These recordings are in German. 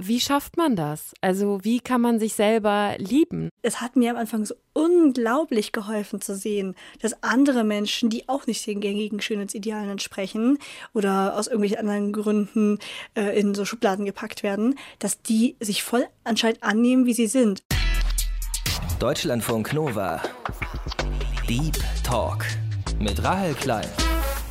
wie schafft man das? Also wie kann man sich selber lieben? Es hat mir am Anfang so unglaublich geholfen zu sehen, dass andere Menschen, die auch nicht den gängigen Schönheitsidealen entsprechen oder aus irgendwelchen anderen Gründen äh, in so Schubladen gepackt werden, dass die sich voll anscheinend annehmen, wie sie sind. Deutschlandfunk Nova. Deep Talk mit Rahel Klein.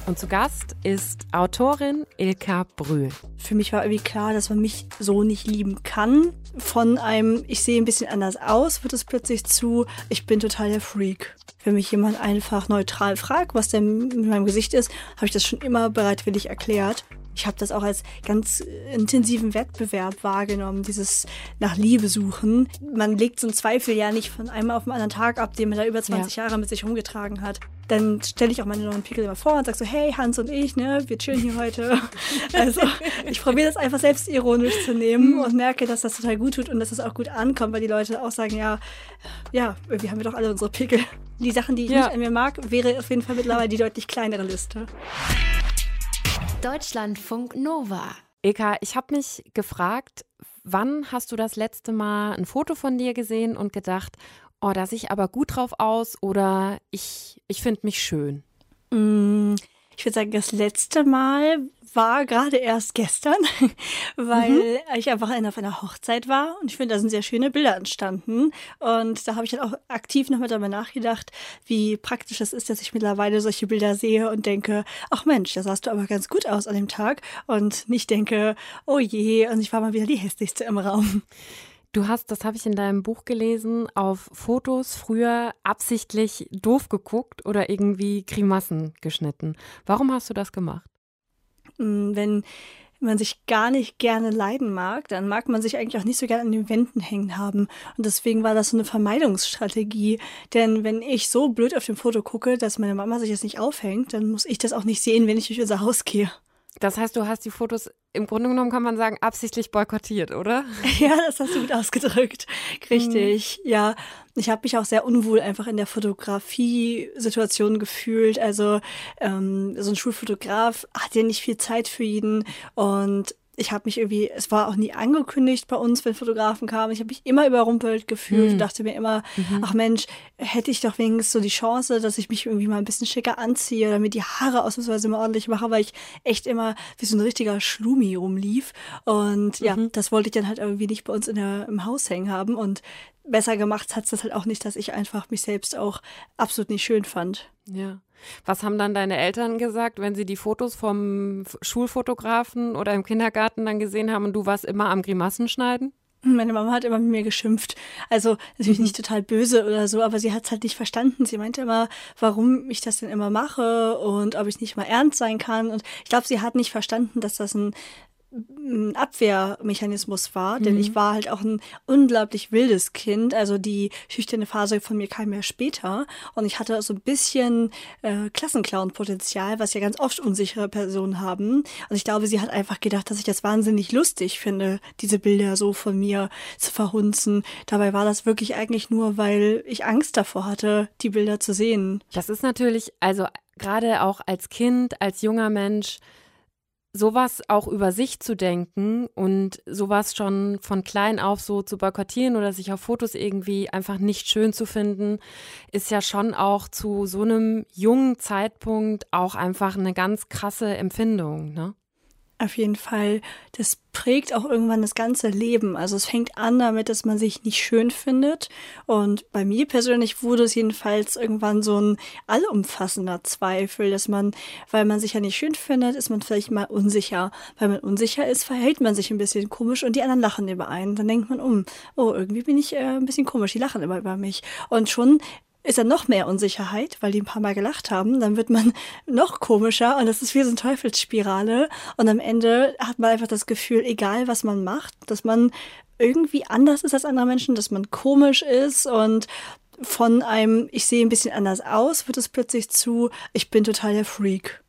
Und zu Gast ist Autorin Ilka Brühl. Für mich war irgendwie klar, dass man mich so nicht lieben kann. Von einem, ich sehe ein bisschen anders aus, wird es plötzlich zu, ich bin total der Freak. Wenn mich jemand einfach neutral fragt, was denn mit meinem Gesicht ist, habe ich das schon immer bereitwillig erklärt. Ich habe das auch als ganz intensiven Wettbewerb wahrgenommen, dieses nach Liebe suchen. Man legt so einen Zweifel ja nicht von einem auf den anderen Tag ab, den man da über 20 ja. Jahre mit sich rumgetragen hat. Dann stelle ich auch meine neuen Pickel immer vor und sage so, hey, Hans und ich, ne, wir chillen hier heute. also ich probiere das einfach selbst ironisch zu nehmen und merke, dass das total gut tut und dass es das auch gut ankommt, weil die Leute auch sagen, ja, ja, irgendwie haben wir doch alle unsere Pickel. Die Sachen, die ich ja. nicht an mir mag, wäre auf jeden Fall mittlerweile die deutlich kleinere Liste. Deutschlandfunk Nova. Eka, ich habe mich gefragt, wann hast du das letzte Mal ein Foto von dir gesehen und gedacht, oh, da sehe ich aber gut drauf aus oder ich, ich finde mich schön? Mm, ich würde sagen, das letzte Mal war gerade erst gestern, weil mhm. ich einfach auf einer Hochzeit war und ich finde, da sind sehr schöne Bilder entstanden. Und da habe ich dann auch aktiv nochmal darüber nachgedacht, wie praktisch es ist, dass ich mittlerweile solche Bilder sehe und denke, ach Mensch, da sahst du aber ganz gut aus an dem Tag und nicht denke, oh je, und ich war mal wieder die hässlichste im Raum. Du hast, das habe ich in deinem Buch gelesen, auf Fotos früher absichtlich doof geguckt oder irgendwie Grimassen geschnitten. Warum hast du das gemacht? Mm, wenn man sich gar nicht gerne leiden mag, dann mag man sich eigentlich auch nicht so gerne an den Wänden hängen haben. Und deswegen war das so eine Vermeidungsstrategie. Denn wenn ich so blöd auf dem Foto gucke, dass meine Mama sich jetzt nicht aufhängt, dann muss ich das auch nicht sehen, wenn ich durch unser Haus gehe. Das heißt, du hast die Fotos im Grunde genommen, kann man sagen, absichtlich boykottiert, oder? Ja, das hast du gut ausgedrückt. Richtig, mhm. ja. Ich habe mich auch sehr unwohl einfach in der Fotografie-Situation gefühlt. Also ähm, so ein Schulfotograf hat ja nicht viel Zeit für jeden und ich habe mich irgendwie, es war auch nie angekündigt bei uns, wenn Fotografen kamen. Ich habe mich immer überrumpelt gefühlt, mhm. dachte mir immer, mhm. ach Mensch, hätte ich doch wenigstens so die Chance, dass ich mich irgendwie mal ein bisschen schicker anziehe oder mir die Haare ausnahmsweise immer ordentlich mache, weil ich echt immer wie so ein richtiger Schlumi rumlief. Und ja, mhm. das wollte ich dann halt irgendwie nicht bei uns in der, im Haus hängen haben. Und besser gemacht hat es das halt auch nicht, dass ich einfach mich selbst auch absolut nicht schön fand. Ja. Was haben dann deine Eltern gesagt, wenn sie die Fotos vom Schulfotografen oder im Kindergarten dann gesehen haben und du warst immer am Grimassen schneiden? Meine Mama hat immer mit mir geschimpft. Also natürlich mhm. nicht total böse oder so, aber sie hat es halt nicht verstanden. Sie meinte immer, warum ich das denn immer mache und ob ich nicht mal ernst sein kann. Und ich glaube, sie hat nicht verstanden, dass das ein Abwehrmechanismus war, denn mhm. ich war halt auch ein unglaublich wildes Kind. Also die schüchterne Phase von mir kam ja später und ich hatte so ein bisschen äh, Klassenclown-Potenzial, was ja ganz oft unsichere Personen haben. Und ich glaube, sie hat einfach gedacht, dass ich das wahnsinnig lustig finde, diese Bilder so von mir zu verhunzen. Dabei war das wirklich eigentlich nur, weil ich Angst davor hatte, die Bilder zu sehen. Das ist natürlich, also gerade auch als Kind, als junger Mensch, sowas auch über sich zu denken und sowas schon von klein auf so zu boykottieren oder sich auf Fotos irgendwie einfach nicht schön zu finden, ist ja schon auch zu so einem jungen Zeitpunkt auch einfach eine ganz krasse Empfindung, ne? Auf jeden Fall. Das prägt auch irgendwann das ganze Leben. Also es fängt an damit, dass man sich nicht schön findet. Und bei mir persönlich wurde es jedenfalls irgendwann so ein allumfassender Zweifel, dass man, weil man sich ja nicht schön findet, ist man vielleicht mal unsicher. Weil man unsicher ist, verhält man sich ein bisschen komisch und die anderen lachen über einen. Dann denkt man um, oh, irgendwie bin ich äh, ein bisschen komisch, die lachen immer über mich. Und schon ist dann noch mehr Unsicherheit, weil die ein paar Mal gelacht haben. Dann wird man noch komischer und das ist wie so eine Teufelsspirale. Und am Ende hat man einfach das Gefühl, egal was man macht, dass man irgendwie anders ist als andere Menschen, dass man komisch ist und von einem, ich sehe ein bisschen anders aus, wird es plötzlich zu, ich bin total der Freak.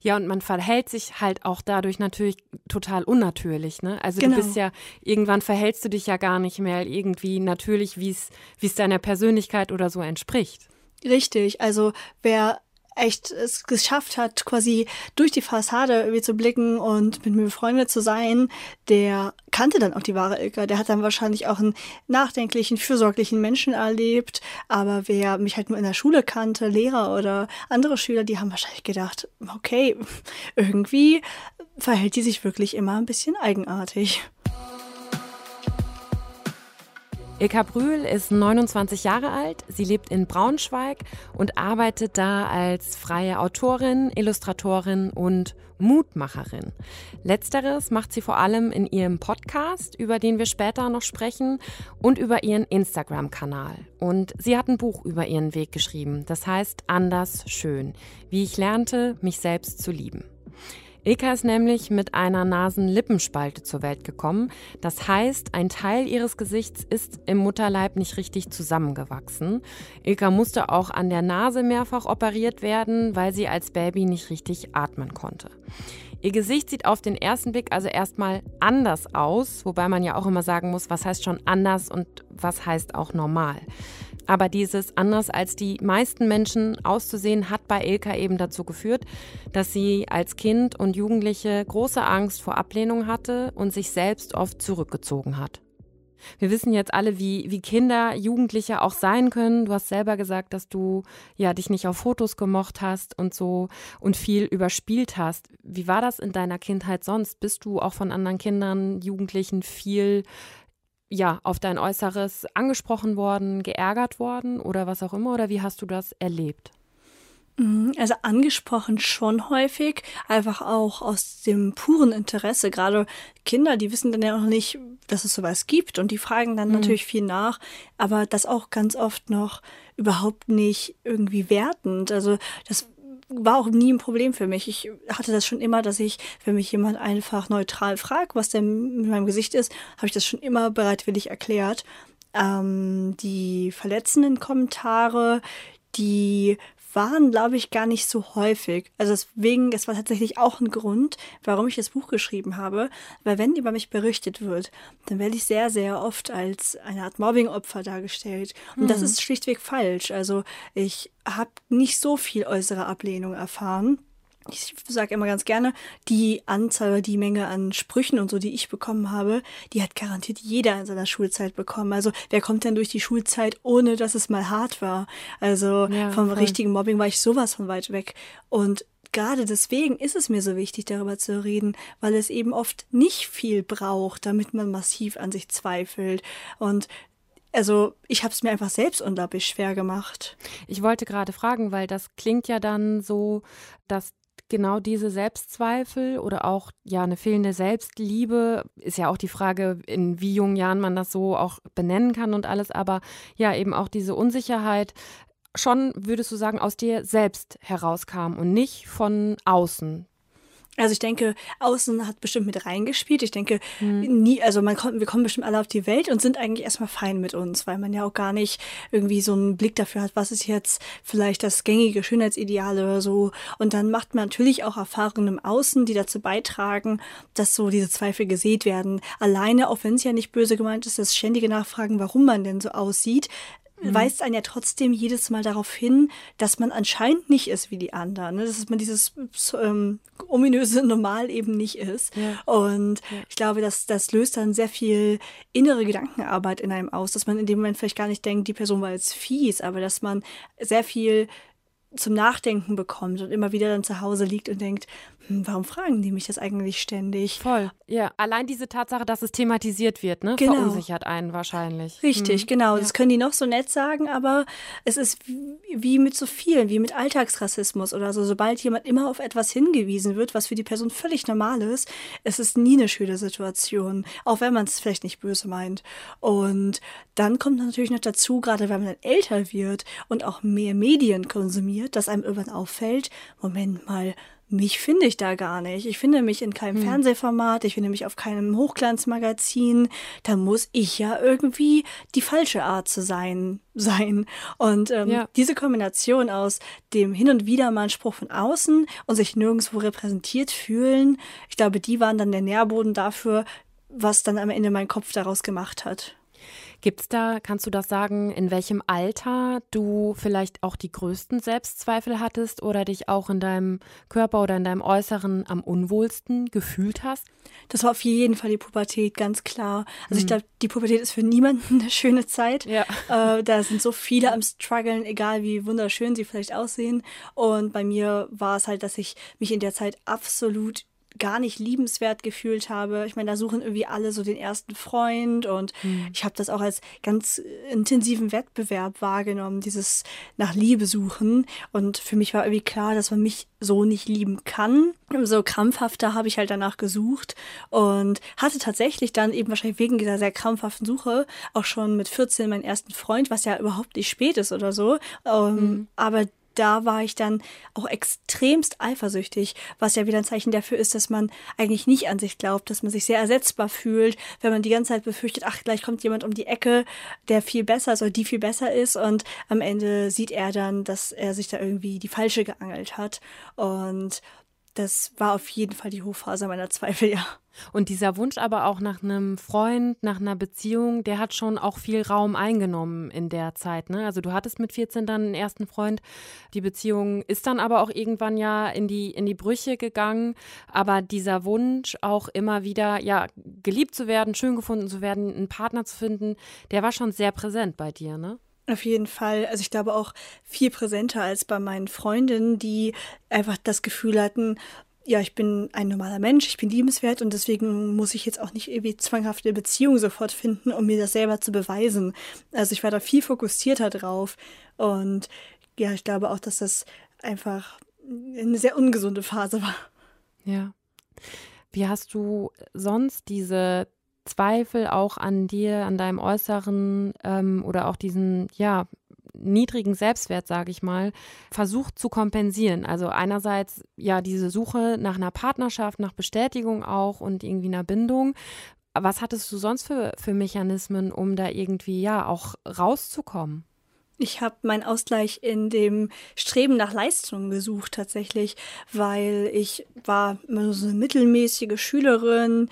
Ja, und man verhält sich halt auch dadurch natürlich total unnatürlich. Ne? Also genau. du bist ja, irgendwann verhältst du dich ja gar nicht mehr irgendwie natürlich, wie es deiner Persönlichkeit oder so entspricht. Richtig, also wer echt es geschafft hat, quasi durch die Fassade irgendwie zu blicken und mit mir befreundet zu sein, der kannte dann auch die wahre Ilka. Der hat dann wahrscheinlich auch einen nachdenklichen, fürsorglichen Menschen erlebt. Aber wer mich halt nur in der Schule kannte, Lehrer oder andere Schüler, die haben wahrscheinlich gedacht, okay, irgendwie verhält die sich wirklich immer ein bisschen eigenartig. Ilka Brühl ist 29 Jahre alt, sie lebt in Braunschweig und arbeitet da als freie Autorin, Illustratorin und Mutmacherin. Letzteres macht sie vor allem in ihrem Podcast, über den wir später noch sprechen, und über ihren Instagram-Kanal. Und sie hat ein Buch über ihren Weg geschrieben, das heißt Anders Schön, wie ich lernte, mich selbst zu lieben. Ilka ist nämlich mit einer Nasenlippenspalte zur Welt gekommen. Das heißt, ein Teil ihres Gesichts ist im Mutterleib nicht richtig zusammengewachsen. Ilka musste auch an der Nase mehrfach operiert werden, weil sie als Baby nicht richtig atmen konnte. Ihr Gesicht sieht auf den ersten Blick also erstmal anders aus, wobei man ja auch immer sagen muss, was heißt schon anders und was heißt auch normal. Aber dieses anders als die meisten Menschen auszusehen, hat bei Ilka eben dazu geführt, dass sie als Kind und Jugendliche große Angst vor Ablehnung hatte und sich selbst oft zurückgezogen hat. Wir wissen jetzt alle, wie, wie Kinder, Jugendliche auch sein können. Du hast selber gesagt, dass du ja dich nicht auf Fotos gemocht hast und so und viel überspielt hast. Wie war das in deiner Kindheit sonst? Bist du auch von anderen Kindern, Jugendlichen viel ja, auf dein Äußeres angesprochen worden, geärgert worden oder was auch immer? Oder wie hast du das erlebt? Mhm, also angesprochen schon häufig, einfach auch aus dem puren Interesse. Gerade Kinder, die wissen dann ja noch nicht, dass es sowas gibt und die fragen dann mhm. natürlich viel nach, aber das auch ganz oft noch überhaupt nicht irgendwie wertend. Also das war auch nie ein Problem für mich. Ich hatte das schon immer, dass ich, wenn mich jemand einfach neutral fragt, was denn mit meinem Gesicht ist, habe ich das schon immer bereitwillig erklärt. Ähm, die verletzenden Kommentare, die waren, glaube ich, gar nicht so häufig. Also deswegen, das war tatsächlich auch ein Grund, warum ich das Buch geschrieben habe. Weil wenn über mich berichtet wird, dann werde ich sehr, sehr oft als eine Art Mobbing-Opfer dargestellt. Und mhm. das ist schlichtweg falsch. Also ich habe nicht so viel äußere Ablehnung erfahren ich sage immer ganz gerne, die Anzahl oder die Menge an Sprüchen und so, die ich bekommen habe, die hat garantiert jeder in seiner Schulzeit bekommen. Also wer kommt denn durch die Schulzeit, ohne dass es mal hart war? Also ja, vom voll. richtigen Mobbing war ich sowas von weit weg. Und gerade deswegen ist es mir so wichtig, darüber zu reden, weil es eben oft nicht viel braucht, damit man massiv an sich zweifelt. Und also ich habe es mir einfach selbst unglaublich schwer gemacht. Ich wollte gerade fragen, weil das klingt ja dann so, dass genau diese Selbstzweifel oder auch ja eine fehlende Selbstliebe ist ja auch die Frage, in wie jungen Jahren man das so auch benennen kann und alles, aber ja eben auch diese Unsicherheit schon, würdest du sagen, aus dir selbst herauskam und nicht von außen. Also ich denke, außen hat bestimmt mit reingespielt. Ich denke, mhm. nie, also man kommt, wir kommen bestimmt alle auf die Welt und sind eigentlich erstmal fein mit uns, weil man ja auch gar nicht irgendwie so einen Blick dafür hat, was ist jetzt vielleicht das gängige Schönheitsideal oder so. Und dann macht man natürlich auch Erfahrungen im Außen, die dazu beitragen, dass so diese Zweifel gesät werden. Alleine, auch wenn es ja nicht böse gemeint ist, das ständige Nachfragen, warum man denn so aussieht, mhm. weist einen ja trotzdem jedes Mal darauf hin, dass man anscheinend nicht ist wie die anderen. Ne? Dass man dieses ähm, ominöse Normal eben nicht ist. Ja. Und ja. ich glaube, dass das löst dann sehr viel innere Gedankenarbeit in einem aus, dass man in dem Moment vielleicht gar nicht denkt, die Person war jetzt fies, aber dass man sehr viel zum Nachdenken bekommt und immer wieder dann zu Hause liegt und denkt, warum fragen die mich das eigentlich ständig? Voll, ja. Allein diese Tatsache, dass es thematisiert wird, ne, genau. verunsichert einen wahrscheinlich. Richtig, hm. genau. Ja. Das können die noch so nett sagen, aber es ist wie mit so vielen, wie mit Alltagsrassismus oder so. Sobald jemand immer auf etwas hingewiesen wird, was für die Person völlig normal ist, es ist nie eine schöne Situation, auch wenn man es vielleicht nicht böse meint. Und dann kommt natürlich noch dazu, gerade wenn man dann älter wird und auch mehr Medien konsumiert, dass einem irgendwann auffällt, Moment mal, mich finde ich da gar nicht. Ich finde mich in keinem hm. Fernsehformat, ich finde mich auf keinem Hochglanzmagazin. Da muss ich ja irgendwie die falsche Art zu sein sein. Und ähm, ja. diese Kombination aus dem hin und wieder mal Spruch von außen und sich nirgendwo repräsentiert fühlen, ich glaube, die waren dann der Nährboden dafür, was dann am Ende mein Kopf daraus gemacht hat. Gibt es da, kannst du das sagen, in welchem Alter du vielleicht auch die größten Selbstzweifel hattest oder dich auch in deinem Körper oder in deinem Äußeren am unwohlsten gefühlt hast? Das war auf jeden Fall die Pubertät, ganz klar. Also mhm. ich glaube, die Pubertät ist für niemanden eine schöne Zeit. Ja. Äh, da sind so viele am struggeln, egal wie wunderschön sie vielleicht aussehen. Und bei mir war es halt, dass ich mich in der Zeit absolut gar nicht liebenswert gefühlt habe. Ich meine, da suchen irgendwie alle so den ersten Freund und mhm. ich habe das auch als ganz intensiven Wettbewerb wahrgenommen, dieses nach Liebe suchen. Und für mich war irgendwie klar, dass man mich so nicht lieben kann. So krampfhafter habe ich halt danach gesucht und hatte tatsächlich dann eben wahrscheinlich wegen dieser sehr krampfhaften Suche auch schon mit 14 meinen ersten Freund, was ja überhaupt nicht spät ist oder so. Ähm, mhm. Aber da war ich dann auch extremst eifersüchtig, was ja wieder ein Zeichen dafür ist, dass man eigentlich nicht an sich glaubt, dass man sich sehr ersetzbar fühlt, wenn man die ganze Zeit befürchtet, ach, gleich kommt jemand um die Ecke, der viel besser ist oder die viel besser ist und am Ende sieht er dann, dass er sich da irgendwie die falsche geangelt hat und das war auf jeden Fall die Hochphase meiner Zweifel, ja. Und dieser Wunsch aber auch nach einem Freund, nach einer Beziehung, der hat schon auch viel Raum eingenommen in der Zeit. Ne? Also du hattest mit 14 dann einen ersten Freund. Die Beziehung ist dann aber auch irgendwann ja in die, in die Brüche gegangen. Aber dieser Wunsch auch immer wieder, ja, geliebt zu werden, schön gefunden zu werden, einen Partner zu finden, der war schon sehr präsent bei dir, ne? Auf jeden Fall. Also ich glaube auch viel präsenter als bei meinen Freundinnen, die einfach das Gefühl hatten, ja, ich bin ein normaler Mensch, ich bin liebenswert und deswegen muss ich jetzt auch nicht irgendwie zwanghaft eine Beziehung sofort finden, um mir das selber zu beweisen. Also ich war da viel fokussierter drauf und ja, ich glaube auch, dass das einfach eine sehr ungesunde Phase war. Ja. Wie hast du sonst diese Zweifel auch an dir, an deinem Äußeren ähm, oder auch diesen, ja, niedrigen Selbstwert, sage ich mal, versucht zu kompensieren. Also einerseits ja diese Suche nach einer Partnerschaft, nach Bestätigung auch und irgendwie einer Bindung. Was hattest du sonst für, für Mechanismen, um da irgendwie ja auch rauszukommen? Ich habe meinen Ausgleich in dem Streben nach Leistung gesucht tatsächlich, weil ich war immer so eine mittelmäßige Schülerin,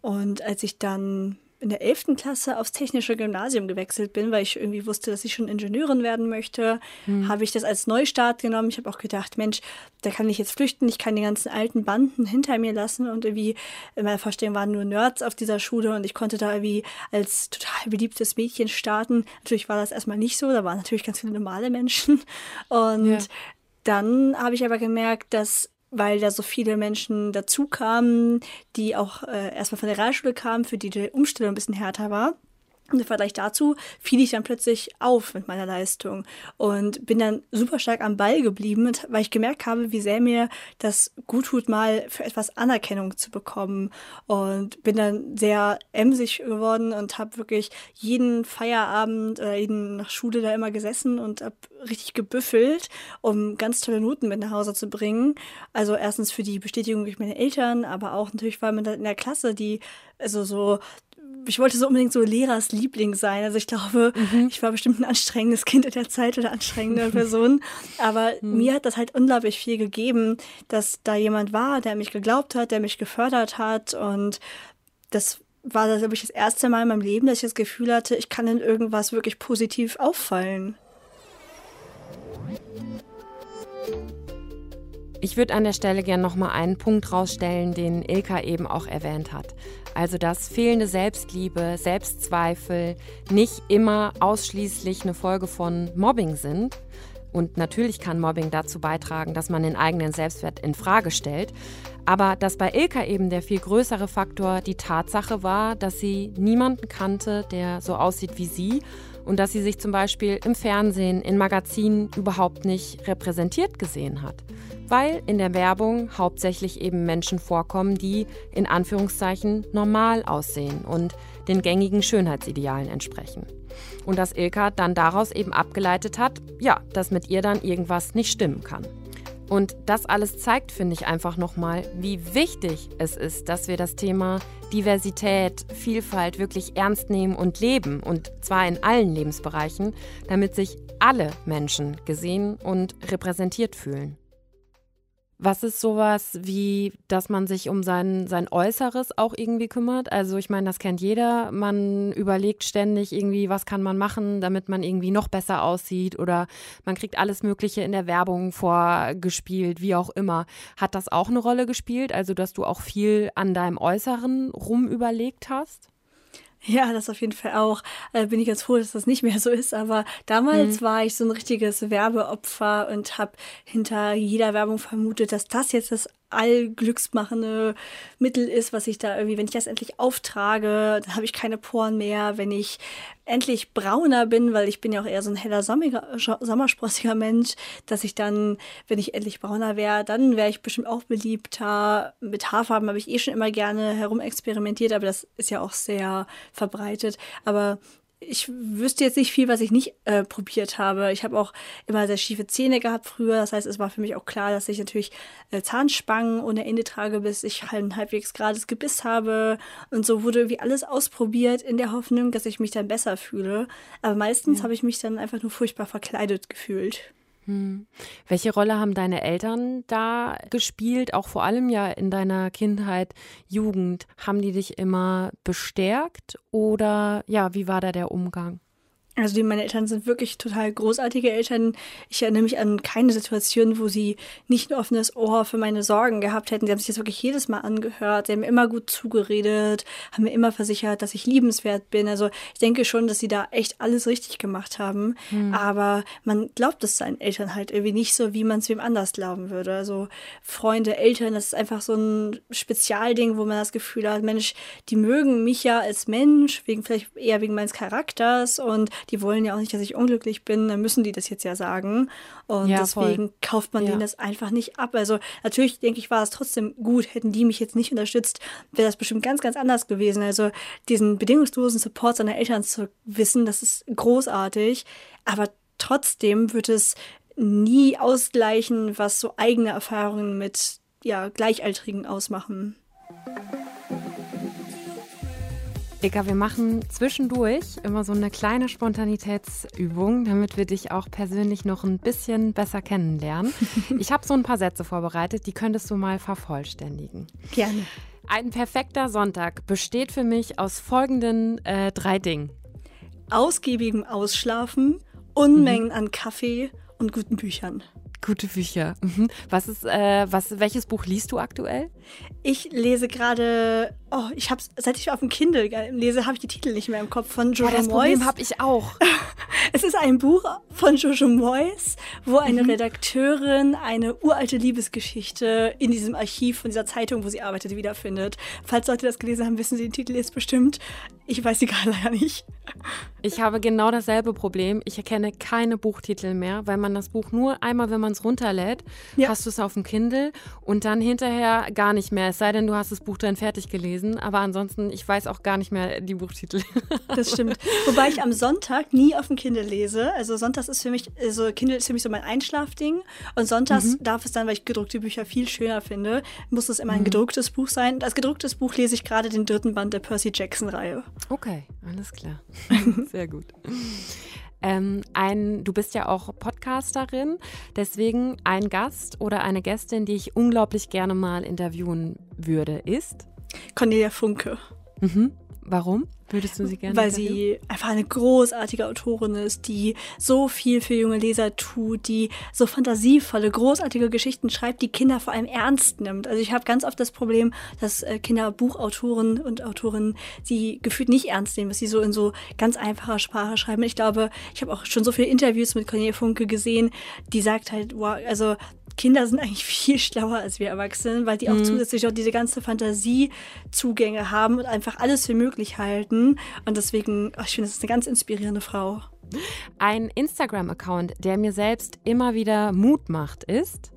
und als ich dann in der 11. Klasse aufs technische Gymnasium gewechselt bin, weil ich irgendwie wusste, dass ich schon Ingenieurin werden möchte, hm. habe ich das als Neustart genommen. Ich habe auch gedacht, Mensch, da kann ich jetzt flüchten, ich kann die ganzen alten Banden hinter mir lassen und irgendwie in meiner Vorstellung waren nur Nerds auf dieser Schule und ich konnte da irgendwie als total beliebtes Mädchen starten. Natürlich war das erstmal nicht so, da waren natürlich ganz viele normale Menschen und ja. dann habe ich aber gemerkt, dass weil da so viele Menschen dazu kamen, die auch äh, erstmal von der Realschule kamen, für die die Umstellung ein bisschen härter war. Und im Vergleich dazu fiel ich dann plötzlich auf mit meiner Leistung und bin dann super stark am Ball geblieben, weil ich gemerkt habe, wie sehr mir das gut tut, mal für etwas Anerkennung zu bekommen. Und bin dann sehr emsig geworden und habe wirklich jeden Feierabend oder jeden nach Schule da immer gesessen und habe richtig gebüffelt, um ganz tolle Noten mit nach Hause zu bringen. Also erstens für die Bestätigung durch meine Eltern, aber auch natürlich, weil man in der Klasse, die also so ich wollte so unbedingt so Lehrers Liebling sein. Also ich glaube, mhm. ich war bestimmt ein anstrengendes Kind in der Zeit oder anstrengende Person. Aber mhm. mir hat das halt unglaublich viel gegeben, dass da jemand war, der mich geglaubt hat, der mich gefördert hat. Und das war, glaube ich, das erste Mal in meinem Leben, dass ich das Gefühl hatte, ich kann in irgendwas wirklich positiv auffallen. Ich würde an der Stelle gerne nochmal einen Punkt rausstellen, den Ilka eben auch erwähnt hat. Also, dass fehlende Selbstliebe, Selbstzweifel nicht immer ausschließlich eine Folge von Mobbing sind. Und natürlich kann Mobbing dazu beitragen, dass man den eigenen Selbstwert in Frage stellt. Aber dass bei Ilka eben der viel größere Faktor die Tatsache war, dass sie niemanden kannte, der so aussieht wie sie und dass sie sich zum Beispiel im Fernsehen, in Magazinen überhaupt nicht repräsentiert gesehen hat weil in der Werbung hauptsächlich eben Menschen vorkommen, die in Anführungszeichen normal aussehen und den gängigen Schönheitsidealen entsprechen. Und dass Ilka dann daraus eben abgeleitet hat, ja, dass mit ihr dann irgendwas nicht stimmen kann. Und das alles zeigt, finde ich, einfach nochmal, wie wichtig es ist, dass wir das Thema Diversität, Vielfalt wirklich ernst nehmen und leben. Und zwar in allen Lebensbereichen, damit sich alle Menschen gesehen und repräsentiert fühlen. Was ist sowas wie, dass man sich um sein, sein Äußeres auch irgendwie kümmert? Also ich meine, das kennt jeder. Man überlegt ständig irgendwie, was kann man machen, damit man irgendwie noch besser aussieht oder man kriegt alles Mögliche in der Werbung vorgespielt, wie auch immer. Hat das auch eine Rolle gespielt? Also dass du auch viel an deinem Äußeren rumüberlegt hast? Ja, das auf jeden Fall auch. Äh, bin ich ganz froh, dass das nicht mehr so ist. Aber damals mhm. war ich so ein richtiges Werbeopfer und habe hinter jeder Werbung vermutet, dass das jetzt das allglücksmachende Mittel ist, was ich da irgendwie, wenn ich das endlich auftrage, dann habe ich keine Poren mehr. Wenn ich endlich brauner bin, weil ich bin ja auch eher so ein heller sommersprossiger Mensch, dass ich dann, wenn ich endlich brauner wäre, dann wäre ich bestimmt auch beliebter. Mit Haarfarben habe ich eh schon immer gerne herumexperimentiert, aber das ist ja auch sehr verbreitet. Aber ich wüsste jetzt nicht viel, was ich nicht äh, probiert habe. Ich habe auch immer sehr schiefe Zähne gehabt früher. Das heißt, es war für mich auch klar, dass ich natürlich äh, Zahnspangen ohne Ende trage, bis ich halt ein halbwegs gerades Gebiss habe. Und so wurde irgendwie alles ausprobiert in der Hoffnung, dass ich mich dann besser fühle. Aber meistens ja. habe ich mich dann einfach nur furchtbar verkleidet gefühlt. Hm. Welche Rolle haben deine Eltern da gespielt, auch vor allem ja in deiner Kindheit, Jugend? Haben die dich immer bestärkt oder ja, wie war da der Umgang? Also die, meine Eltern sind wirklich total großartige Eltern. Ich erinnere mich an keine Situation, wo sie nicht ein offenes Ohr für meine Sorgen gehabt hätten. Sie haben sich das wirklich jedes Mal angehört. Sie haben mir immer gut zugeredet, haben mir immer versichert, dass ich liebenswert bin. Also ich denke schon, dass sie da echt alles richtig gemacht haben. Hm. Aber man glaubt es seinen Eltern halt irgendwie nicht so, wie man es wem anders glauben würde. Also Freunde, Eltern, das ist einfach so ein Spezialding, wo man das Gefühl hat, Mensch, die mögen mich ja als Mensch, wegen vielleicht eher wegen meines Charakters und die wollen ja auch nicht, dass ich unglücklich bin, dann müssen die das jetzt ja sagen. Und ja, deswegen voll. kauft man ja. denen das einfach nicht ab. Also natürlich denke ich, war es trotzdem gut, hätten die mich jetzt nicht unterstützt, wäre das bestimmt ganz, ganz anders gewesen. Also diesen bedingungslosen Support seiner Eltern zu wissen, das ist großartig. Aber trotzdem wird es nie ausgleichen, was so eigene Erfahrungen mit ja, Gleichaltrigen ausmachen. Eka, wir machen zwischendurch immer so eine kleine Spontanitätsübung, damit wir dich auch persönlich noch ein bisschen besser kennenlernen. Ich habe so ein paar Sätze vorbereitet, die könntest du mal vervollständigen. Gerne. Ein perfekter Sonntag besteht für mich aus folgenden äh, drei Dingen. Ausgiebigem Ausschlafen, Unmengen mhm. an Kaffee und guten Büchern. Gute Bücher. Mhm. Was ist, äh, was, welches Buch liest du aktuell? Ich lese gerade, oh, ich habe seit ich auf dem Kindle lese, habe ich die Titel nicht mehr im Kopf von Jojo oh, das Moyes. Problem habe ich auch. es ist ein Buch von Jojo Moyes, wo eine mhm. Redakteurin eine uralte Liebesgeschichte in diesem Archiv von dieser Zeitung, wo sie arbeitet, wiederfindet. Falls Leute das gelesen haben, wissen sie, den Titel ist bestimmt. Ich weiß sie gerade leider nicht. Ich habe genau dasselbe Problem. Ich erkenne keine Buchtitel mehr, weil man das Buch nur einmal, wenn man es runterlädt, ja. hast du es auf dem Kindle und dann hinterher gar nicht mehr. Es sei denn, du hast das Buch dann fertig gelesen. Aber ansonsten, ich weiß auch gar nicht mehr die Buchtitel. Das stimmt. Wobei ich am Sonntag nie auf dem Kindle lese. Also Sonntags ist für mich, also Kindle ist für mich so mein Einschlafding. Und sonntags mhm. darf es dann, weil ich gedruckte Bücher viel schöner finde, muss es immer ein mhm. gedrucktes Buch sein. Als gedrucktes Buch lese ich gerade den dritten Band der Percy Jackson-Reihe. Okay, alles klar. Sehr gut. Ähm, ein, du bist ja auch Podcasterin, deswegen ein Gast oder eine Gästin, die ich unglaublich gerne mal interviewen würde, ist Cornelia Funke. Mhm. Warum? Würdest du sie gerne? Weil sie einfach eine großartige Autorin ist, die so viel für junge Leser tut, die so fantasievolle, großartige Geschichten schreibt, die Kinder vor allem ernst nimmt. Also ich habe ganz oft das Problem, dass äh, Kinder Buchautoren und Autorinnen sie gefühlt nicht ernst nehmen, dass sie so in so ganz einfacher Sprache schreiben. Ich glaube, ich habe auch schon so viele Interviews mit Cornelia Funke gesehen, die sagt halt, wow, also Kinder sind eigentlich viel schlauer als wir Erwachsenen, weil die auch mhm. zusätzlich auch diese ganze Fantasiezugänge haben und einfach alles für möglich halten. Und deswegen, oh, ich finde, das ist eine ganz inspirierende Frau. Ein Instagram-Account, der mir selbst immer wieder Mut macht, ist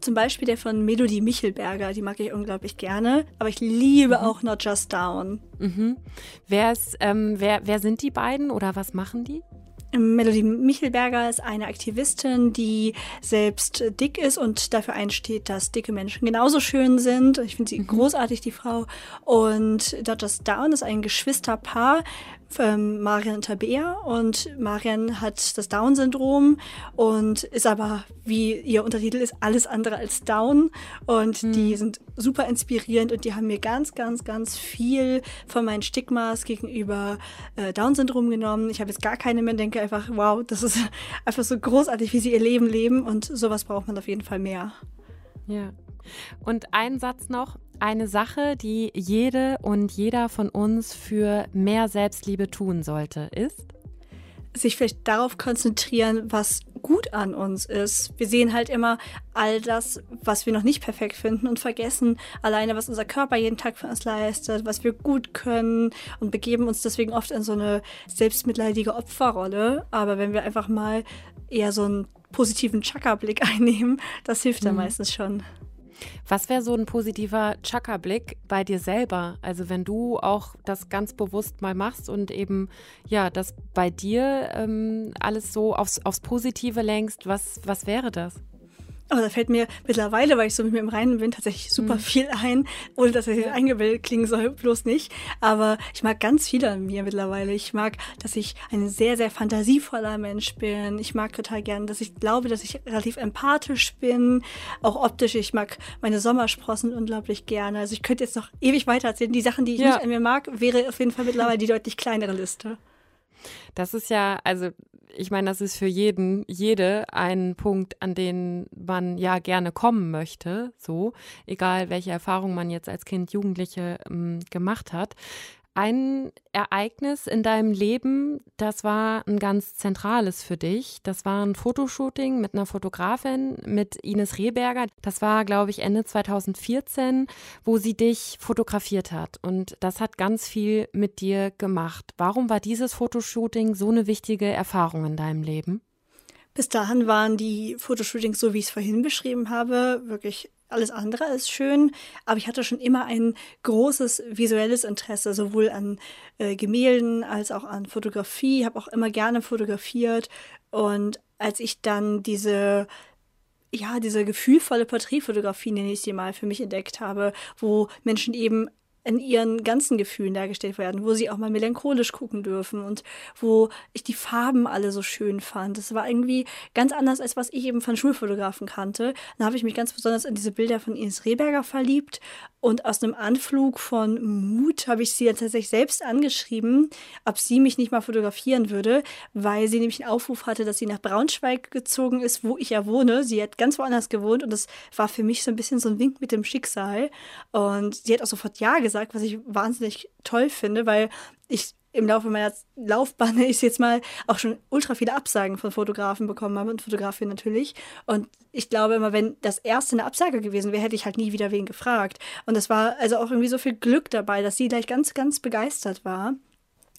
zum Beispiel der von Melodie Michelberger, die mag ich unglaublich gerne. Aber ich liebe mhm. auch Not Just Down. Mhm. Wer, ist, ähm, wer, wer sind die beiden oder was machen die? Melodie Michelberger ist eine Aktivistin, die selbst dick ist und dafür einsteht, dass dicke Menschen genauso schön sind. Ich finde sie mhm. großartig, die Frau. Und Dodgers Down ist ein Geschwisterpaar, ähm, Marian Tabea und Marian hat das Down-Syndrom und ist aber, wie ihr Untertitel ist, alles andere als Down und mhm. die sind super inspirierend und die haben mir ganz, ganz, ganz viel von meinen Stigmas gegenüber äh, Down-Syndrom genommen. Ich habe jetzt gar keine mehr, denke einfach, wow, das ist einfach so großartig, wie sie ihr Leben leben und sowas braucht man auf jeden Fall mehr. Ja. Und ein Satz noch, eine Sache, die jede und jeder von uns für mehr Selbstliebe tun sollte, ist? Sich vielleicht darauf konzentrieren, was gut an uns ist. Wir sehen halt immer all das, was wir noch nicht perfekt finden und vergessen alleine, was unser Körper jeden Tag für uns leistet, was wir gut können und begeben uns deswegen oft in so eine selbstmitleidige Opferrolle. Aber wenn wir einfach mal eher so einen positiven Chakra-Blick einnehmen, das hilft mhm. dann meistens schon. Was wäre so ein positiver Chakra-Blick bei dir selber? Also wenn du auch das ganz bewusst mal machst und eben ja, das bei dir ähm, alles so aufs, aufs Positive lenkst, was, was wäre das? Aber da fällt mir mittlerweile, weil ich so mit mir im Reinen bin, tatsächlich super mhm. viel ein, ohne dass es ja. eingebildet klingen soll, bloß nicht. Aber ich mag ganz viel an mir mittlerweile. Ich mag, dass ich ein sehr, sehr fantasievoller Mensch bin. Ich mag total gern, dass ich glaube, dass ich relativ empathisch bin. Auch optisch. Ich mag meine Sommersprossen unglaublich gerne. Also ich könnte jetzt noch ewig weiter erzählen. Die Sachen, die ich ja. nicht an mir mag, wäre auf jeden Fall mittlerweile die deutlich kleinere Liste. Das ist ja, also ich meine, das ist für jeden, jede ein Punkt, an den man ja gerne kommen möchte, so, egal welche Erfahrung man jetzt als Kind, Jugendliche ähm, gemacht hat ein Ereignis in deinem Leben, das war ein ganz zentrales für dich. Das war ein Fotoshooting mit einer Fotografin, mit Ines Rehberger. Das war, glaube ich, Ende 2014, wo sie dich fotografiert hat. Und das hat ganz viel mit dir gemacht. Warum war dieses Fotoshooting so eine wichtige Erfahrung in deinem Leben? Bis dahin waren die Fotoshootings, so wie ich es vorhin beschrieben habe, wirklich alles andere als schön, aber ich hatte schon immer ein großes visuelles Interesse, sowohl an äh, Gemälden als auch an Fotografie, habe auch immer gerne fotografiert. Und als ich dann diese ja, diese gefühlvolle Porträtfotografie, nenne ich sie mal, für mich entdeckt habe, wo Menschen eben in ihren ganzen Gefühlen dargestellt werden, wo sie auch mal melancholisch gucken dürfen und wo ich die Farben alle so schön fand. Das war irgendwie ganz anders, als was ich eben von Schulfotografen kannte. Da habe ich mich ganz besonders in diese Bilder von Ines Rehberger verliebt und aus einem Anflug von Mut habe ich sie dann tatsächlich selbst angeschrieben, ob sie mich nicht mal fotografieren würde, weil sie nämlich einen Aufruf hatte, dass sie nach Braunschweig gezogen ist, wo ich ja wohne. Sie hat ganz woanders gewohnt und das war für mich so ein bisschen so ein Wink mit dem Schicksal. Und sie hat auch sofort Ja gesagt, was ich wahnsinnig toll finde, weil ich im Laufe meiner Laufbahn, ich jetzt mal, auch schon ultra viele Absagen von Fotografen bekommen habe und Fotografien natürlich. Und ich glaube immer, wenn das erste eine Absage gewesen wäre, hätte ich halt nie wieder wen gefragt. Und es war also auch irgendwie so viel Glück dabei, dass sie gleich ganz, ganz begeistert war.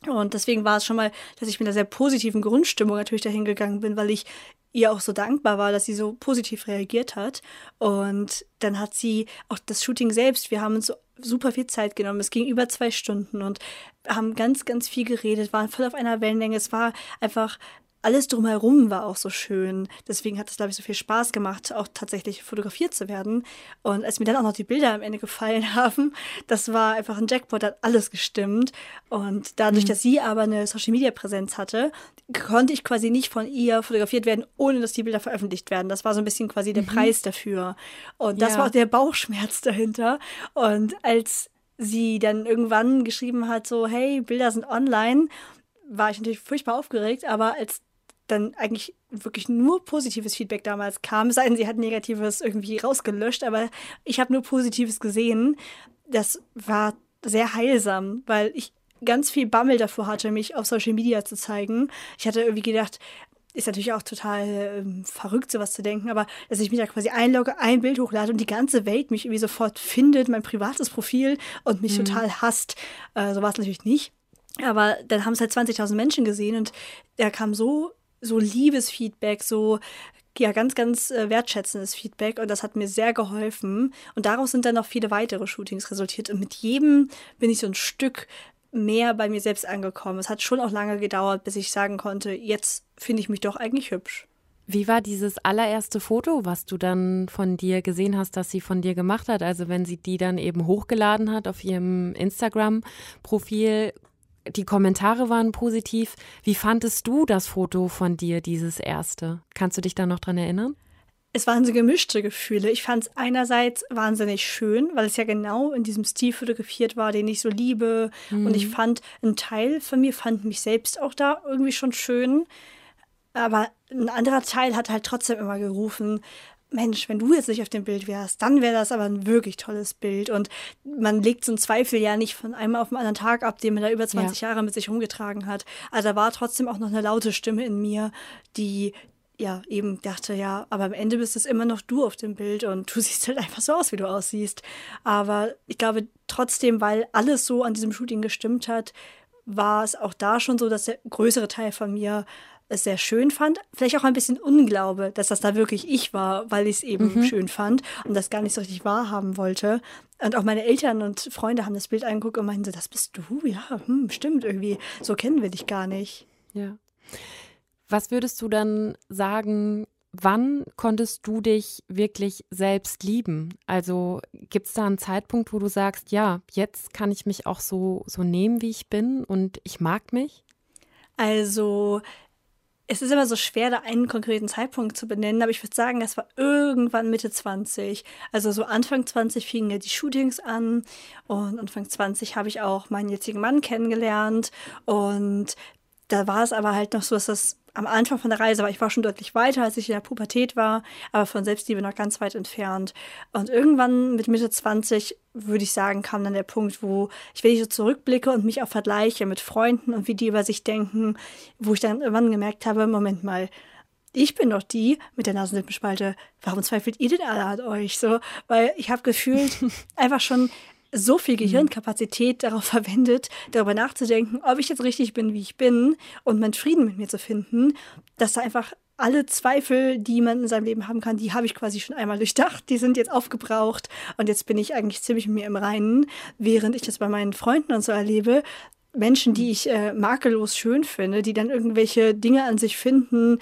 Und deswegen war es schon mal, dass ich mit einer sehr positiven Grundstimmung natürlich dahin gegangen bin, weil ich ihr auch so dankbar war, dass sie so positiv reagiert hat. Und dann hat sie auch das Shooting selbst, wir haben uns super viel Zeit genommen. Es ging über zwei Stunden und haben ganz, ganz viel geredet, waren voll auf einer Wellenlänge. Es war einfach alles drumherum war auch so schön. Deswegen hat es, glaube ich, so viel Spaß gemacht, auch tatsächlich fotografiert zu werden. Und als mir dann auch noch die Bilder am Ende gefallen haben, das war einfach ein Jackpot, hat alles gestimmt. Und dadurch, mhm. dass sie aber eine Social-Media-Präsenz hatte, konnte ich quasi nicht von ihr fotografiert werden, ohne dass die Bilder veröffentlicht werden. Das war so ein bisschen quasi der mhm. Preis dafür. Und das ja. war auch der Bauchschmerz dahinter. Und als sie dann irgendwann geschrieben hat, so, hey, Bilder sind online, war ich natürlich furchtbar aufgeregt, aber als dann eigentlich wirklich nur positives Feedback damals kam, sei denn sie hat Negatives irgendwie rausgelöscht, aber ich habe nur Positives gesehen. Das war sehr heilsam, weil ich ganz viel Bammel davor hatte, mich auf Social Media zu zeigen. Ich hatte irgendwie gedacht, ist natürlich auch total ähm, verrückt, sowas zu denken, aber dass ich mich da quasi einlogge, ein Bild hochlade und die ganze Welt mich irgendwie sofort findet, mein privates Profil und mich mhm. total hasst. Äh, so war es natürlich nicht. Aber dann haben es halt 20.000 Menschen gesehen und da kam so so Liebesfeedback, so ja, ganz, ganz äh, wertschätzendes Feedback und das hat mir sehr geholfen. Und daraus sind dann noch viele weitere Shootings resultiert. Und mit jedem bin ich so ein Stück mehr bei mir selbst angekommen. Es hat schon auch lange gedauert, bis ich sagen konnte, jetzt finde ich mich doch eigentlich hübsch. Wie war dieses allererste Foto, was du dann von dir gesehen hast, das sie von dir gemacht hat? Also wenn sie die dann eben hochgeladen hat auf ihrem Instagram-Profil, die Kommentare waren positiv. Wie fandest du das Foto von dir, dieses erste? Kannst du dich da noch dran erinnern? Es waren so gemischte Gefühle. Ich fand es einerseits wahnsinnig schön, weil es ja genau in diesem Stil fotografiert war, den ich so liebe. Mhm. Und ich fand, ein Teil von mir fand mich selbst auch da irgendwie schon schön. Aber ein anderer Teil hat halt trotzdem immer gerufen, Mensch, wenn du jetzt nicht auf dem Bild wärst, dann wäre das aber ein wirklich tolles Bild. Und man legt so einen Zweifel ja nicht von einem auf den anderen Tag ab, den man da über 20 ja. Jahre mit sich rumgetragen hat. Also da war trotzdem auch noch eine laute Stimme in mir, die ja eben dachte, ja, aber am Ende bist es immer noch du auf dem Bild und du siehst halt einfach so aus, wie du aussiehst. Aber ich glaube trotzdem, weil alles so an diesem Shooting gestimmt hat, war es auch da schon so, dass der größere Teil von mir es sehr schön fand. Vielleicht auch ein bisschen Unglaube, dass das da wirklich ich war, weil ich es eben mhm. schön fand und das gar nicht so richtig wahrhaben wollte. Und auch meine Eltern und Freunde haben das Bild angeguckt und meinten, das bist du? Ja, hm, stimmt irgendwie. So kennen wir dich gar nicht. Ja. Was würdest du dann sagen, wann konntest du dich wirklich selbst lieben? Also gibt es da einen Zeitpunkt, wo du sagst, ja, jetzt kann ich mich auch so, so nehmen, wie ich bin und ich mag mich? Also es ist immer so schwer, da einen konkreten Zeitpunkt zu benennen, aber ich würde sagen, das war irgendwann Mitte 20. Also so Anfang 20 fingen ja die Shootings an und Anfang 20 habe ich auch meinen jetzigen Mann kennengelernt und da war es aber halt noch so, dass das am Anfang von der Reise war. Ich war schon deutlich weiter, als ich in der Pubertät war, aber von Selbstliebe noch ganz weit entfernt. Und irgendwann mit Mitte 20, würde ich sagen, kam dann der Punkt, wo ich, wenn ich so zurückblicke und mich auch vergleiche mit Freunden und wie die über sich denken, wo ich dann irgendwann gemerkt habe, Moment mal, ich bin doch die mit der Nasenlippenspalte. Warum zweifelt ihr denn alle an euch? So, weil ich habe gefühlt einfach schon so viel mhm. Gehirnkapazität darauf verwendet, darüber nachzudenken, ob ich jetzt richtig bin, wie ich bin und meinen Frieden mit mir zu finden, dass da einfach alle Zweifel, die man in seinem Leben haben kann, die habe ich quasi schon einmal durchdacht, die sind jetzt aufgebraucht und jetzt bin ich eigentlich ziemlich mit mir im Reinen, während ich das bei meinen Freunden und so erlebe, Menschen, die ich äh, makellos schön finde, die dann irgendwelche Dinge an sich finden,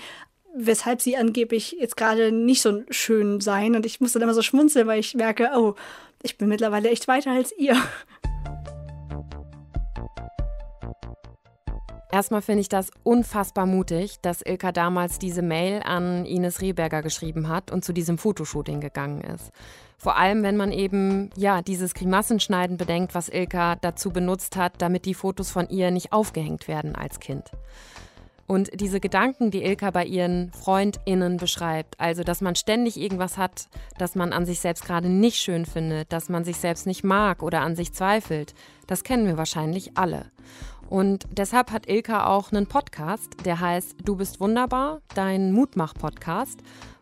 weshalb sie angeblich jetzt gerade nicht so schön seien. Und ich muss dann immer so schmunzeln, weil ich merke, oh, ich bin mittlerweile echt weiter als ihr. Erstmal finde ich das unfassbar mutig, dass Ilka damals diese Mail an Ines Rehberger geschrieben hat und zu diesem Fotoshooting gegangen ist. Vor allem, wenn man eben, ja, dieses Grimassenschneiden bedenkt, was Ilka dazu benutzt hat, damit die Fotos von ihr nicht aufgehängt werden als Kind. Und diese Gedanken, die Ilka bei ihren FreundInnen beschreibt, also dass man ständig irgendwas hat, das man an sich selbst gerade nicht schön findet, dass man sich selbst nicht mag oder an sich zweifelt, das kennen wir wahrscheinlich alle. Und deshalb hat Ilka auch einen Podcast, der heißt Du bist wunderbar, dein Mutmach-Podcast,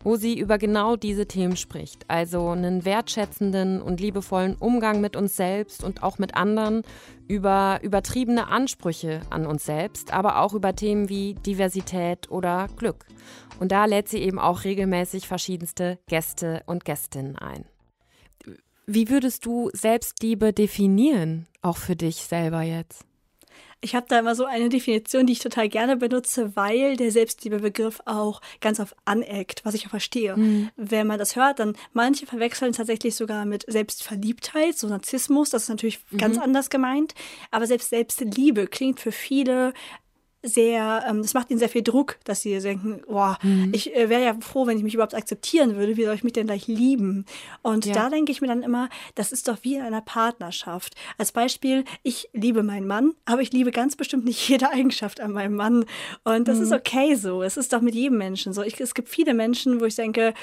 wo sie über genau diese Themen spricht. Also einen wertschätzenden und liebevollen Umgang mit uns selbst und auch mit anderen, über übertriebene Ansprüche an uns selbst, aber auch über Themen wie Diversität oder Glück. Und da lädt sie eben auch regelmäßig verschiedenste Gäste und Gästinnen ein. Wie würdest du Selbstliebe definieren, auch für dich selber jetzt? Ich habe da immer so eine Definition, die ich total gerne benutze, weil der Selbstliebebegriff auch ganz oft aneckt, was ich auch verstehe. Mhm. Wenn man das hört, dann manche verwechseln tatsächlich sogar mit Selbstverliebtheit, so Narzissmus, das ist natürlich mhm. ganz anders gemeint. Aber selbst Selbstliebe klingt für viele sehr, ähm, das macht ihnen sehr viel Druck, dass sie denken, boah, mhm. ich äh, wäre ja froh, wenn ich mich überhaupt akzeptieren würde, wie soll ich mich denn gleich lieben? Und ja. da denke ich mir dann immer, das ist doch wie in einer Partnerschaft. Als Beispiel, ich liebe meinen Mann, aber ich liebe ganz bestimmt nicht jede Eigenschaft an meinem Mann. Und das mhm. ist okay so. Es ist doch mit jedem Menschen so. Ich, es gibt viele Menschen, wo ich denke,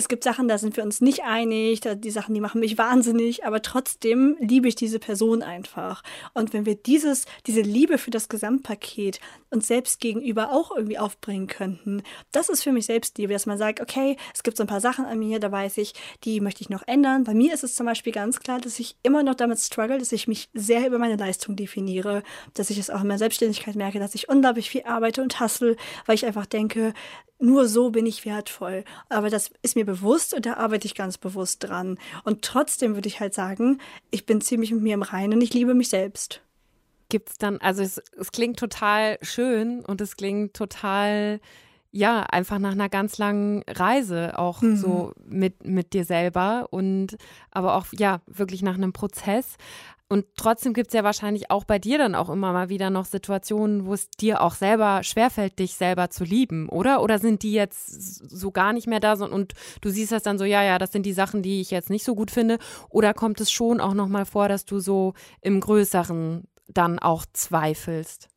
es gibt Sachen, da sind wir uns nicht einig, die Sachen, die machen mich wahnsinnig, aber trotzdem liebe ich diese Person einfach. Und wenn wir dieses, diese Liebe für das Gesamtpaket uns selbst gegenüber auch irgendwie aufbringen könnten, das ist für mich Selbstliebe, dass man sagt, okay, es gibt so ein paar Sachen an mir, da weiß ich, die möchte ich noch ändern. Bei mir ist es zum Beispiel ganz klar, dass ich immer noch damit struggle, dass ich mich sehr über meine Leistung definiere, dass ich es auch in meiner Selbstständigkeit merke, dass ich unglaublich viel arbeite und hassle, weil ich einfach denke, nur so bin ich wertvoll. Aber das ist mir bewusst und da arbeite ich ganz bewusst dran. Und trotzdem würde ich halt sagen, ich bin ziemlich mit mir im Reinen und ich liebe mich selbst. Gibt es dann, also es, es klingt total schön und es klingt total, ja, einfach nach einer ganz langen Reise auch mhm. so mit, mit dir selber und aber auch, ja, wirklich nach einem Prozess. Und trotzdem gibt es ja wahrscheinlich auch bei dir dann auch immer mal wieder noch Situationen, wo es dir auch selber schwerfällt, dich selber zu lieben, oder? Oder sind die jetzt so gar nicht mehr da und du siehst das dann so, ja, ja, das sind die Sachen, die ich jetzt nicht so gut finde? Oder kommt es schon auch nochmal vor, dass du so im Größeren dann auch zweifelst?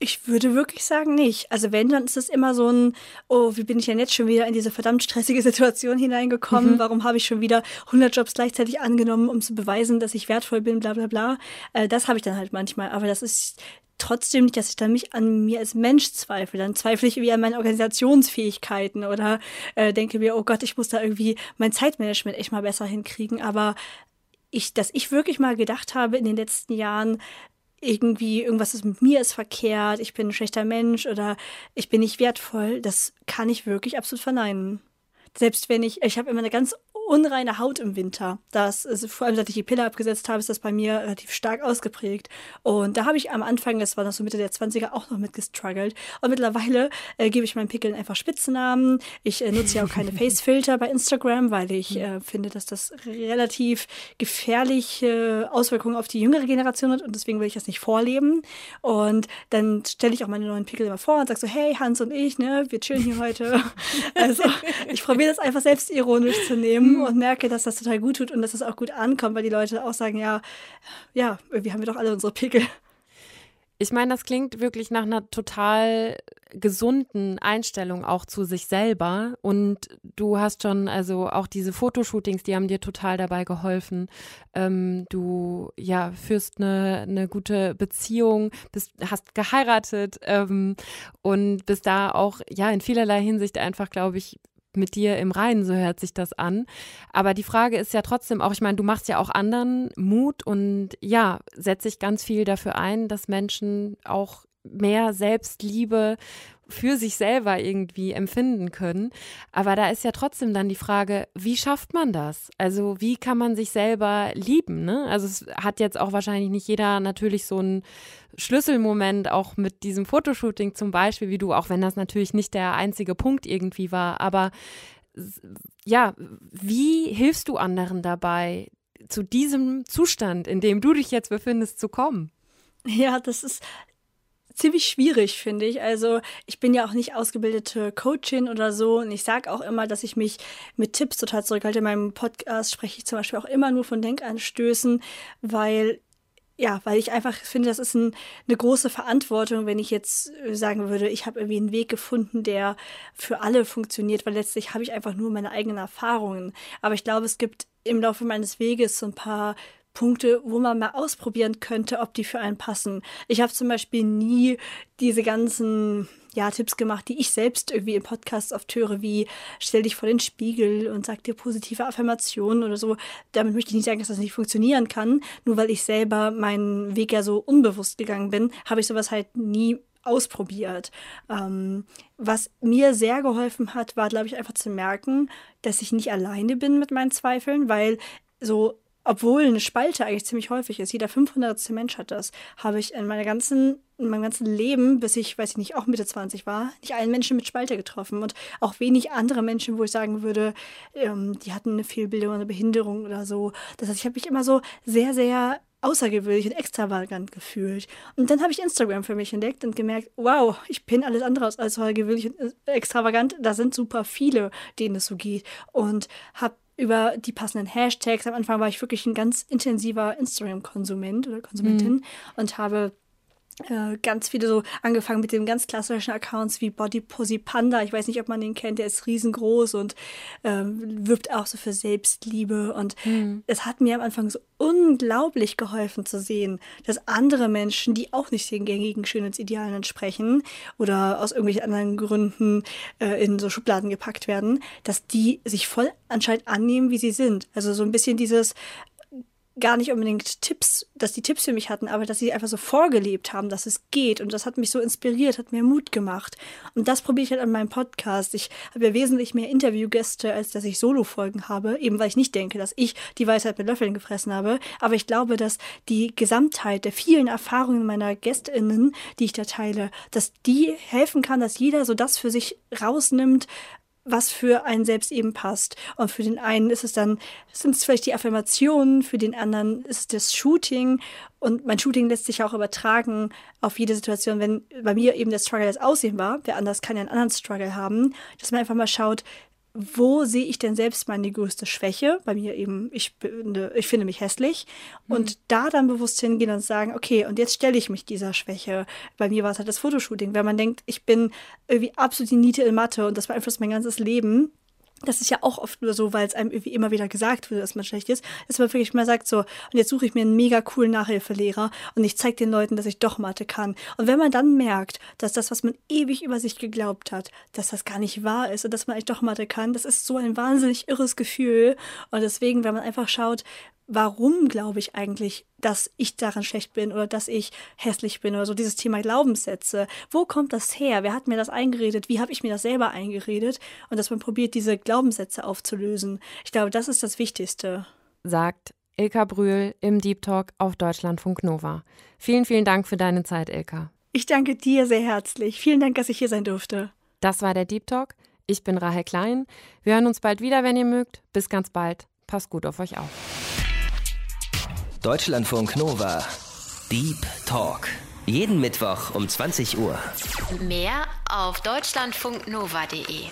Ich würde wirklich sagen, nicht. Also wenn, dann ist es immer so ein, oh, wie bin ich denn jetzt schon wieder in diese verdammt stressige Situation hineingekommen? Mhm. Warum habe ich schon wieder 100 Jobs gleichzeitig angenommen, um zu beweisen, dass ich wertvoll bin, bla bla bla. Äh, das habe ich dann halt manchmal. Aber das ist trotzdem nicht, dass ich dann mich an mir als Mensch zweifle. Dann zweifle ich irgendwie an meinen Organisationsfähigkeiten oder äh, denke mir, oh Gott, ich muss da irgendwie mein Zeitmanagement echt mal besser hinkriegen. Aber ich, dass ich wirklich mal gedacht habe in den letzten Jahren, irgendwie irgendwas ist mit mir ist verkehrt, ich bin ein schlechter Mensch oder ich bin nicht wertvoll, das kann ich wirklich absolut verneinen. Selbst wenn ich, ich habe immer eine ganz unreine Haut im Winter. Das ist, vor allem seit ich die Pille abgesetzt habe, ist das bei mir relativ stark ausgeprägt. Und da habe ich am Anfang, das war noch so Mitte der 20er, auch noch mit gestruggelt. Und mittlerweile äh, gebe ich meinen Pickeln einfach Spitznamen. Ich äh, nutze ja auch keine Facefilter bei Instagram, weil ich äh, finde, dass das relativ gefährliche Auswirkungen auf die jüngere Generation hat und deswegen will ich das nicht vorleben. Und dann stelle ich auch meine neuen Pickel immer vor und sage so, hey, Hans und ich, ne, wir chillen hier heute. also ich probiere das einfach selbstironisch zu nehmen und merke, dass das total gut tut und dass das auch gut ankommt, weil die Leute auch sagen, ja, ja, irgendwie haben wir doch alle unsere Pickel. Ich meine, das klingt wirklich nach einer total gesunden Einstellung auch zu sich selber. Und du hast schon, also auch diese Fotoshootings, die haben dir total dabei geholfen. Ähm, du ja führst eine, eine gute Beziehung, bist, hast geheiratet ähm, und bist da auch ja in vielerlei Hinsicht einfach, glaube ich, mit dir im Reinen, so hört sich das an. Aber die Frage ist ja trotzdem auch, ich meine, du machst ja auch anderen Mut und ja, setze ich ganz viel dafür ein, dass Menschen auch mehr Selbstliebe für sich selber irgendwie empfinden können. Aber da ist ja trotzdem dann die Frage, wie schafft man das? Also wie kann man sich selber lieben? Ne? Also es hat jetzt auch wahrscheinlich nicht jeder natürlich so einen Schlüsselmoment, auch mit diesem Fotoshooting zum Beispiel, wie du, auch wenn das natürlich nicht der einzige Punkt irgendwie war. Aber ja, wie hilfst du anderen dabei, zu diesem Zustand, in dem du dich jetzt befindest, zu kommen? Ja, das ist ziemlich schwierig, finde ich. Also ich bin ja auch nicht ausgebildete Coachin oder so und ich sage auch immer, dass ich mich mit Tipps total zurückhalte. In meinem Podcast spreche ich zum Beispiel auch immer nur von Denkanstößen, weil ja, weil ich einfach finde, das ist ein, eine große Verantwortung, wenn ich jetzt sagen würde, ich habe irgendwie einen Weg gefunden, der für alle funktioniert, weil letztlich habe ich einfach nur meine eigenen Erfahrungen. Aber ich glaube, es gibt im Laufe meines Weges so ein paar Punkte, wo man mal ausprobieren könnte, ob die für einen passen. Ich habe zum Beispiel nie diese ganzen ja, Tipps gemacht, die ich selbst irgendwie im Podcast oft höre, wie stell dich vor den Spiegel und sag dir positive Affirmationen oder so. Damit möchte ich nicht sagen, dass das nicht funktionieren kann. Nur weil ich selber meinen Weg ja so unbewusst gegangen bin, habe ich sowas halt nie ausprobiert. Ähm, was mir sehr geholfen hat, war, glaube ich, einfach zu merken, dass ich nicht alleine bin mit meinen Zweifeln, weil so obwohl eine Spalte eigentlich ziemlich häufig ist, jeder 500. Mensch hat das, habe ich in, meiner ganzen, in meinem ganzen Leben, bis ich, weiß ich nicht, auch Mitte 20 war, nicht einen Menschen mit Spalte getroffen und auch wenig andere Menschen, wo ich sagen würde, ähm, die hatten eine Fehlbildung, eine Behinderung oder so. Das heißt, ich habe mich immer so sehr, sehr außergewöhnlich und extravagant gefühlt. Und dann habe ich Instagram für mich entdeckt und gemerkt, wow, ich bin alles andere als außergewöhnlich und äh, extravagant. Da sind super viele, denen es so geht. Und habe über die passenden Hashtags. Am Anfang war ich wirklich ein ganz intensiver Instagram-Konsument oder Konsumentin mhm. und habe ganz viele so angefangen mit den ganz klassischen Accounts wie Body Posy Panda. Ich weiß nicht, ob man den kennt, der ist riesengroß und ähm, wirbt auch so für Selbstliebe. Und mhm. es hat mir am Anfang so unglaublich geholfen zu sehen, dass andere Menschen, die auch nicht den gängigen Schönheitsidealen entsprechen oder aus irgendwelchen anderen Gründen äh, in so Schubladen gepackt werden, dass die sich voll anscheinend annehmen, wie sie sind. Also so ein bisschen dieses, gar nicht unbedingt Tipps, dass die Tipps für mich hatten, aber dass sie einfach so vorgelebt haben, dass es geht. Und das hat mich so inspiriert, hat mir Mut gemacht. Und das probiere ich halt an meinem Podcast. Ich habe ja wesentlich mehr Interviewgäste, als dass ich Solo-Folgen habe, eben weil ich nicht denke, dass ich die Weisheit mit Löffeln gefressen habe. Aber ich glaube, dass die Gesamtheit der vielen Erfahrungen meiner GästInnen, die ich da teile, dass die helfen kann, dass jeder so das für sich rausnimmt, was für einen selbst eben passt. Und für den einen ist es dann, sind es vielleicht die Affirmationen, für den anderen ist es das Shooting. Und mein Shooting lässt sich auch übertragen auf jede Situation, wenn bei mir eben der Struggle das Aussehen war. Wer anders kann ja einen anderen Struggle haben. Dass man einfach mal schaut, wo sehe ich denn selbst meine größte Schwäche? Bei mir eben, ich, bin, ich finde mich hässlich. Mhm. Und da dann bewusst hingehen und sagen, okay, und jetzt stelle ich mich dieser Schwäche. Bei mir war es halt das Fotoshooting. Wenn man denkt, ich bin irgendwie absolut die Niete in Mathe und das beeinflusst mein ganzes Leben, das ist ja auch oft nur so, weil es einem irgendwie immer wieder gesagt wird, dass man schlecht ist, dass man wirklich mal sagt so, und jetzt suche ich mir einen mega coolen Nachhilfelehrer und ich zeige den Leuten, dass ich doch Mathe kann. Und wenn man dann merkt, dass das, was man ewig über sich geglaubt hat, dass das gar nicht wahr ist und dass man eigentlich doch Mathe kann, das ist so ein wahnsinnig irres Gefühl. Und deswegen, wenn man einfach schaut, warum glaube ich eigentlich, dass ich daran schlecht bin oder dass ich hässlich bin oder so dieses Thema Glaubenssätze. Wo kommt das her? Wer hat mir das eingeredet? Wie habe ich mir das selber eingeredet? Und dass man probiert, diese Glaubenssätze aufzulösen. Ich glaube, das ist das Wichtigste. Sagt Ilka Brühl im Deep Talk auf Deutschlandfunk Nova. Vielen, vielen Dank für deine Zeit, Ilka. Ich danke dir sehr herzlich. Vielen Dank, dass ich hier sein durfte. Das war der Deep Talk. Ich bin Rahel Klein. Wir hören uns bald wieder, wenn ihr mögt. Bis ganz bald. Passt gut auf euch auf. Deutschlandfunk Nova. Deep Talk. Jeden Mittwoch um 20 Uhr. Mehr auf deutschlandfunknova.de.